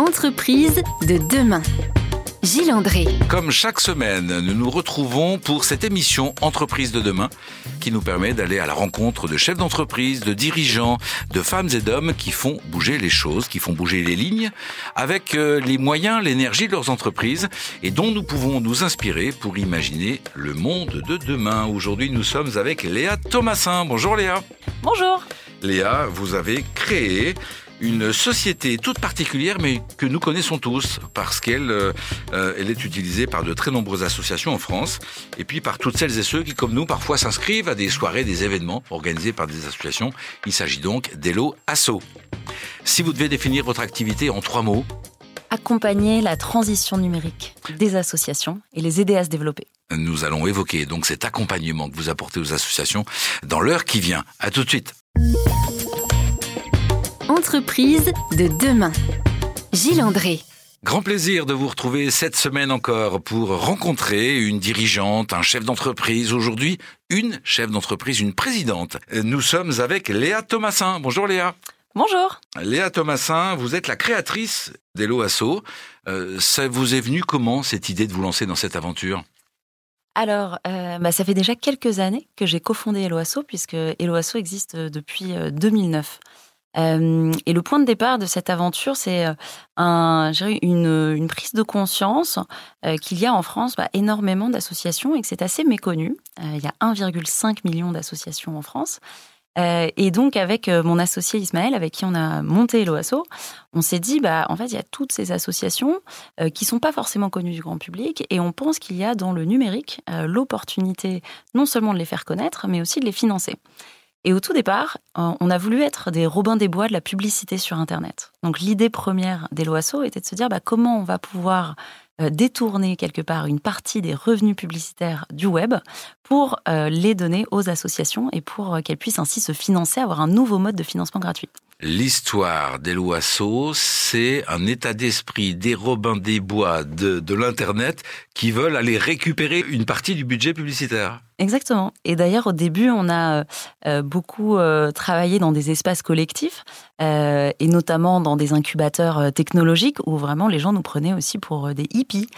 Entreprise de demain. Gilles André. Comme chaque semaine, nous nous retrouvons pour cette émission Entreprise de demain qui nous permet d'aller à la rencontre de chefs d'entreprise, de dirigeants, de femmes et d'hommes qui font bouger les choses, qui font bouger les lignes avec euh, les moyens, l'énergie de leurs entreprises et dont nous pouvons nous inspirer pour imaginer le monde de demain. Aujourd'hui, nous sommes avec Léa Thomasin. Bonjour Léa. Bonjour. Léa, vous avez créé une société toute particulière, mais que nous connaissons tous, parce qu'elle euh, euh, elle est utilisée par de très nombreuses associations en France, et puis par toutes celles et ceux qui, comme nous, parfois s'inscrivent à des soirées, des événements organisés par des associations. Il s'agit donc d'Elo Asso. Si vous devez définir votre activité en trois mots, Accompagner la transition numérique des associations et les aider à se développer. nous allons évoquer donc cet accompagnement que vous apportez aux associations dans l'heure qui vient. À tout de suite. Entreprise de demain. Gilles André. Grand plaisir de vous retrouver cette semaine encore pour rencontrer une dirigeante, un chef d'entreprise. Aujourd'hui, une chef d'entreprise, une présidente. Nous sommes avec Léa Thomasin. Bonjour Léa. Bonjour. Léa Thomasin, vous êtes la créatrice d'Elo Asso. Euh, ça vous est venu comment cette idée de vous lancer dans cette aventure? Alors, euh, bah, ça fait déjà quelques années que j'ai cofondé Eloasso, puisque Eloasso existe euh, depuis euh, 2009. Euh, et le point de départ de cette aventure, c'est euh, une, prise de conscience euh, qu'il y a en France bah, énormément d'associations et que c'est assez méconnu. Il y a 1,5 million d'associations en France. Et donc, avec mon associé Ismaël, avec qui on a monté Eloasso, on s'est dit, bah, en fait, il y a toutes ces associations qui sont pas forcément connues du grand public, et on pense qu'il y a dans le numérique l'opportunité non seulement de les faire connaître, mais aussi de les financer. Et au tout départ, on a voulu être des Robins des Bois de la publicité sur Internet. Donc l'idée première d'Eloasso était de se dire bah, comment on va pouvoir détourner quelque part une partie des revenus publicitaires du web pour euh, les donner aux associations et pour euh, qu'elles puissent ainsi se financer, avoir un nouveau mode de financement gratuit. L'histoire d'Elo Asso, c'est un état d'esprit des Robins des Bois de, de l'Internet qui veulent aller récupérer une partie du budget publicitaire. Exactement. Et d'ailleurs, au début, on a euh, beaucoup euh, travaillé dans des espaces collectifs euh, et notamment dans des incubateurs euh, technologiques où vraiment les gens nous prenaient aussi pour euh, des hippies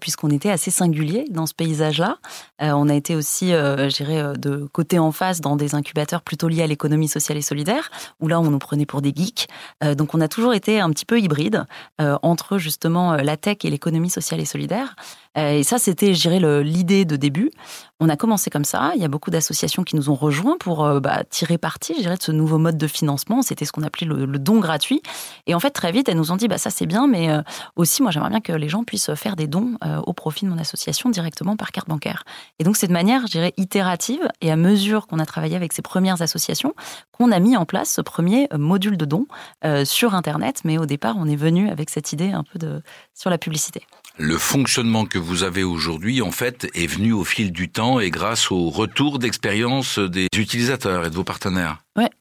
puisqu'on était assez singulier dans ce paysage-là. On a été aussi, je dirais, de côté en face dans des incubateurs plutôt liés à l'économie sociale et solidaire où là, on nous prenait pour des geeks. Donc, on a toujours été un petit peu hybride entre justement la tech et l'économie sociale et solidaire. Et ça, c'était, je dirais, l'idée de début. On a commencé comme ça. Il y a beaucoup d'associations qui nous ont rejoints pour euh, bah, tirer parti, je dirais, de ce nouveau mode de financement. C'était ce qu'on appelait le, don gratuit. Et en fait, très vite, elles nous ont dit, bah ça c'est bien, mais euh, aussi, moi, j'aimerais bien que les gens puissent faire des dons euh, au profit de mon association directement par carte bancaire. Et donc, c'est de manière, je dirais, itérative et à mesure qu'on a travaillé avec ces premières associations, qu'on a mis en place ce premier module de don euh, sur Internet. Mais au départ, on est venu avec cette idée un peu de sur la publicité. Le fonctionnement que vous avez aujourd'hui, en fait, est venu au fil du temps et grâce au retour d'expérience des utilisateurs et de vos partenaires.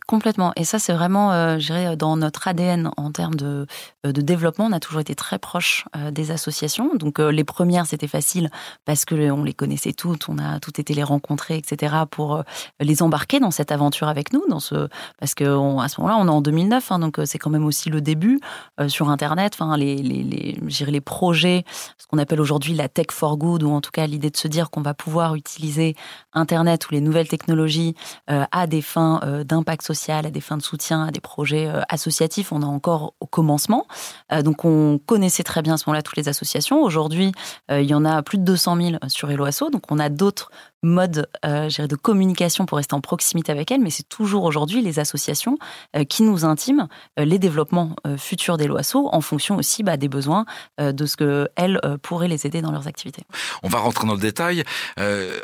Complètement. Et ça, c'est vraiment, euh, je dirais, dans notre ADN en termes de, euh, de développement. On a toujours été très proche euh, des associations. Donc, euh, les premières, c'était facile parce que on les connaissait toutes, on a toutes été les rencontrer, etc., pour euh, les embarquer dans cette aventure avec nous. Dans ce, parce que ce moment-là, on est en 2009, hein, donc euh, c'est quand même aussi le début euh, sur Internet. Les, les, les, projets, ce qu'on appelle aujourd'hui la tech for good, ou en tout cas l'idée de se dire qu'on va pouvoir utiliser Internet ou les nouvelles technologies euh, à des fins euh, d'impact social, à des fins de soutien, à des projets euh, associatifs. On est encore au commencement. Euh, donc, on connaissait très bien à ce moment-là toutes les associations. Aujourd'hui, euh, il y en a plus de 200 000 sur Eloasso. Donc, on a d'autres modes euh, de communication pour rester en proximité avec elles, mais c'est toujours aujourd'hui les associations euh, qui nous intiment euh, les développements futurs d'Eloasso en fonction aussi bah, des besoins de ce que elles euh, pourraient les aider dans leurs activités. On va rentrer dans le détail.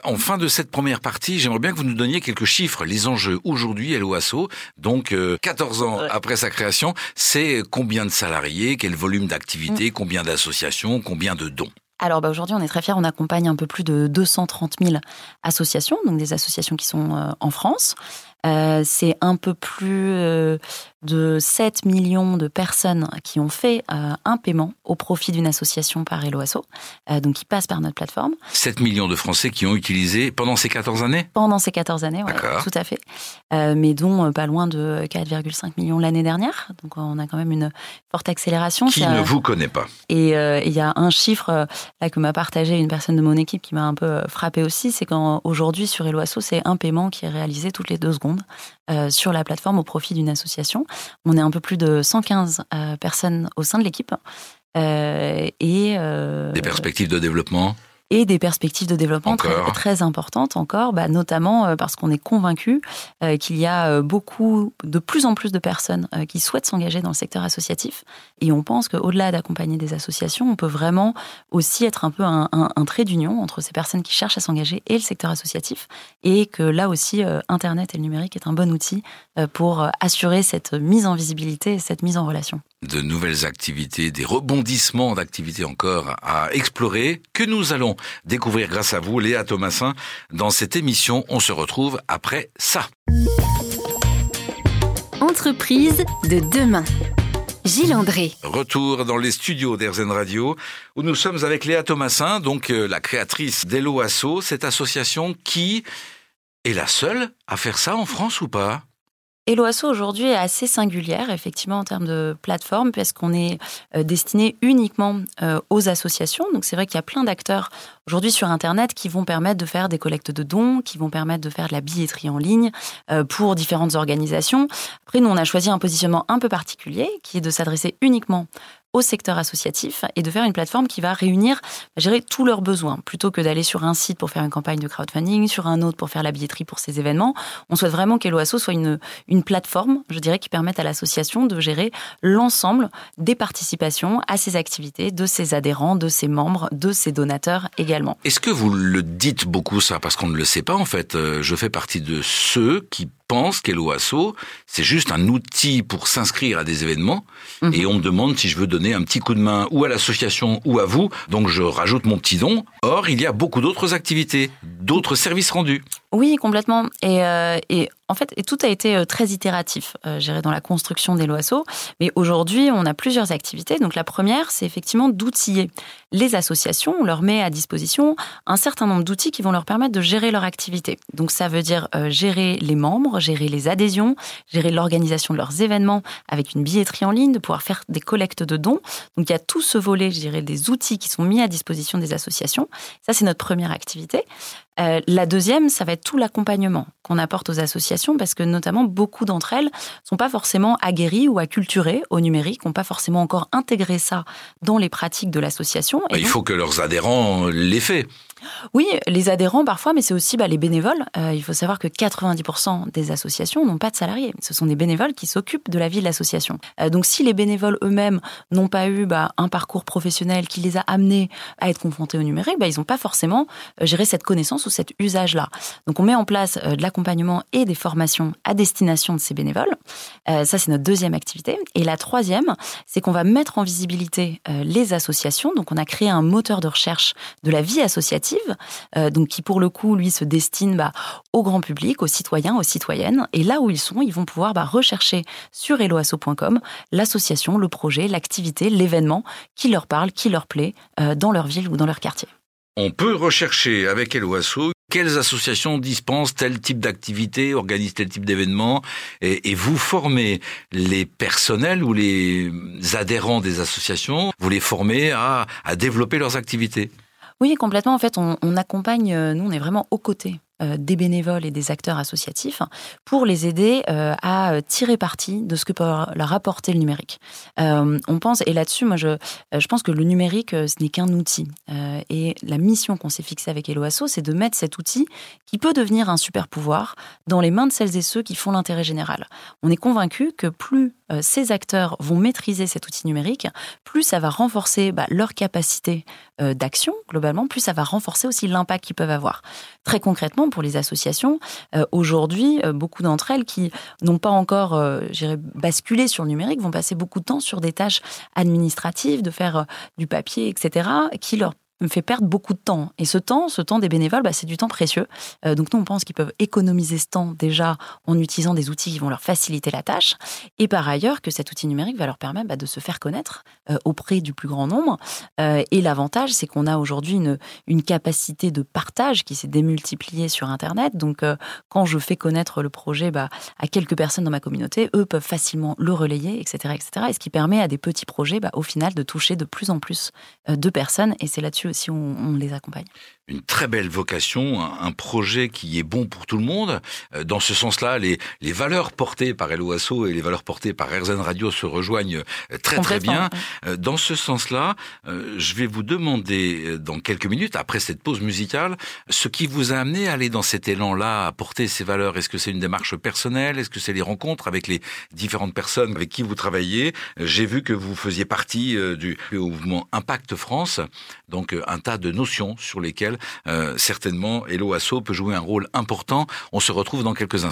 En fin de cette première partie, j'aimerais bien que vous nous donniez quelques chiffres. Les enjeux aujourd'hui, Hello Asso, donc euh, 14 ans Ouais. après sa création, c'est combien de salariés, quel volume d'activité, combien d'associations, combien de dons? Alors bah, aujourd'hui, on est très fiers. On accompagne un peu plus de 230 000 associations, donc des associations qui sont euh, en France. c'est un peu plus de 7 millions de personnes qui ont fait un paiement au profit d'une association par Eloasso, donc qui passe par notre plateforme. 7 millions de Français qui ont utilisé pendant ces 14 années? Pendant ces 14 années, oui, tout à fait. mais dont pas loin de 4,5 millions l'année dernière. Donc on a quand même une forte accélération. Qui ne vous connaît pas Et il y a un chiffre là que m'a partagé une personne de mon équipe qui m'a un peu frappé aussi, c'est qu'aujourd'hui sur Eloasso, c'est un paiement qui est réalisé toutes les deux secondes sur la plateforme au profit d'une association. On est un peu plus de 115 personnes au sein de l'équipe. et des perspectives de développement? Et des perspectives de développement très, importantes encore, bah, notamment euh, parce qu'on est convaincu euh, qu'il y a euh, beaucoup, de plus en plus de personnes qui souhaitent s'engager dans le secteur associatif. Et on pense qu'au-delà d'accompagner des associations, on peut vraiment aussi être un peu un, trait d'union entre ces personnes qui cherchent à s'engager et le secteur associatif. Et que là aussi, Internet et le numérique est un bon outil pour assurer cette mise en visibilité et cette mise en relation de nouvelles activités, des rebondissements d'activités encore à explorer que nous allons découvrir grâce à vous, Léa Thomasin. Dans cette émission, on se retrouve après ça. Entreprise de demain. Gilles André. Retour dans les studios d'Airzen Radio, où nous sommes avec Léa Thomasin, donc euh, la créatrice d'Elo Asso, cette association qui est la seule à faire ça en France ou pas? Eloasso aujourd'hui est assez singulière, effectivement, en termes de plateforme, parce qu'on est euh, destiné uniquement euh, aux associations. Donc c'est vrai qu'il y a plein d'acteurs aujourd'hui sur Internet qui vont permettre de faire des collectes de dons, qui vont permettre de faire de la billetterie en ligne euh, pour différentes organisations. Après, nous, on a choisi un positionnement un peu particulier, qui est de s'adresser uniquement au secteur associatif et de faire une plateforme qui va réunir, gérer tous leurs besoins. Plutôt que d'aller sur un site pour faire une campagne de crowdfunding, sur un autre pour faire la billetterie pour ces événements, on souhaite vraiment qu'Eloasso soit une, une plateforme, je dirais, qui permette à l'association de gérer l'ensemble des participations à ses activités, de ses adhérents, de ses membres, de ses donateurs également. Est-ce que vous le dites beaucoup ça? Parce qu'on ne le sait pas en fait. Euh, je fais partie de ceux qui pense qu'Eloasso, c'est juste un outil pour s'inscrire à des événements. Mhm. Et on me demande si je veux donner un petit coup de main ou à l'association ou à vous. Donc je rajoute mon petit don. Or, il y a beaucoup d'autres activités, d'autres services rendus. Oui, complètement. Et, euh, et en fait, tout a été euh, très itératif, euh, géré dans la construction des loasso. Mais aujourd'hui, on a plusieurs activités. Donc la première, c'est effectivement d'outiller les associations. On leur met à disposition un certain nombre d'outils qui vont leur permettre de gérer leur activité. Donc ça veut dire euh, gérer les membres, gérer les adhésions, gérer l'organisation de leurs événements avec une billetterie en ligne, de pouvoir faire des collectes de dons. Donc il y a tout ce volet, je dirais, des outils qui sont mis à disposition des associations. Ça, c'est notre première activité. Euh, la deuxième, ça va être tout l'accompagnement qu'on apporte aux associations, parce que notamment beaucoup d'entre elles sont pas forcément aguerries ou acculturées au numérique, n'ont pas forcément encore intégré ça dans les pratiques de l'association. Il faut que leurs adhérents l'aient fait. Oui, les adhérents parfois, mais c'est aussi bah, les bénévoles. Euh, il faut savoir que 90% des associations n'ont pas de salariés. Ce sont des bénévoles qui s'occupent de la vie de l'association. Euh, donc si les bénévoles eux-mêmes n'ont pas eu bah, un parcours professionnel qui les a amenés à être confrontés au numérique, bah, ils n'ont pas forcément euh, géré cette connaissance ou cet usage-là. Donc on met en place de l'accompagnement et des formations à destination de ces bénévoles. ça, c'est notre deuxième activité. Et la troisième, c'est qu'on va mettre en visibilité les associations. Donc on a créé un moteur de recherche de la vie associative euh, donc qui pour le coup, lui, se destine bah, au grand public, aux citoyens, aux citoyennes. Et là où ils sont, ils vont pouvoir bah, rechercher sur eloasso.com l'association, le projet, l'activité, l'événement qui leur parle, qui leur plaît euh, dans leur ville ou dans leur quartier. On peut rechercher avec Eloasso quelles associations dispensent tel type d'activité, organisent tel type d'événement, et, vous formez les personnels ou les adhérents des associations, vous les formez à développer leurs activités. Oui, complètement. En fait, on, accompagne, euh, nous, on est vraiment aux côtés euh, des bénévoles et des acteurs associatifs pour les aider euh, à tirer parti de ce que peut leur apporter le numérique. on pense, et là-dessus, moi, je, pense que le numérique, ce n'est qu'un outil. et la mission qu'on s'est fixée avec Eloasso, c'est de mettre cet outil qui peut devenir un super pouvoir dans les mains de celles et ceux qui font l'intérêt général. On est convaincu que plus ces acteurs vont maîtriser cet outil numérique, plus ça va renforcer bah, leur capacité d'action, globalement, plus ça va renforcer aussi l'impact qu'ils peuvent avoir. Très concrètement, pour les associations, euh, aujourd'hui, euh, beaucoup d'entre elles qui n'ont pas encore, euh, basculé sur le numérique, vont passer beaucoup de temps sur des tâches administratives, de faire du papier, etc., qui leur me fait perdre beaucoup de temps. Et ce temps, ce temps des bénévoles, bah, c'est du temps précieux. Euh, donc nous, on pense qu'ils peuvent économiser ce temps déjà en utilisant des outils qui vont leur faciliter la tâche. Et par ailleurs, que cet outil numérique va leur permettre bah, de se faire connaître euh, auprès du plus grand nombre. Euh, et l'avantage, c'est qu'on a aujourd'hui une, une capacité de partage qui s'est démultipliée sur Internet. Donc quand je fais connaître le projet bah, à quelques personnes dans ma communauté, eux peuvent facilement le relayer, etc. etc. et ce qui permet à des petits projets, au final, de toucher de plus en plus de personnes. Et c'est là-dessus aussi on, on les accompagne une très belle vocation, un, projet qui est bon pour tout le monde. Euh, dans ce sens-là, les, les valeurs portées par LOASO et les valeurs portées par RZN Radio se rejoignent euh, très très bien. Euh, dans ce sens-là, je vais vous demander dans quelques minutes, après cette pause musicale, ce qui vous a amené à aller dans cet élan-là, à porter ces valeurs. Est-ce que c'est une démarche personnelle? Est-ce que c'est les rencontres avec les différentes personnes avec qui vous travaillez? J'ai vu que vous faisiez partie du mouvement Impact France, donc un tas de notions sur lesquelles euh, certainement Hello Asso peut jouer un rôle important. On se retrouve dans quelques instants.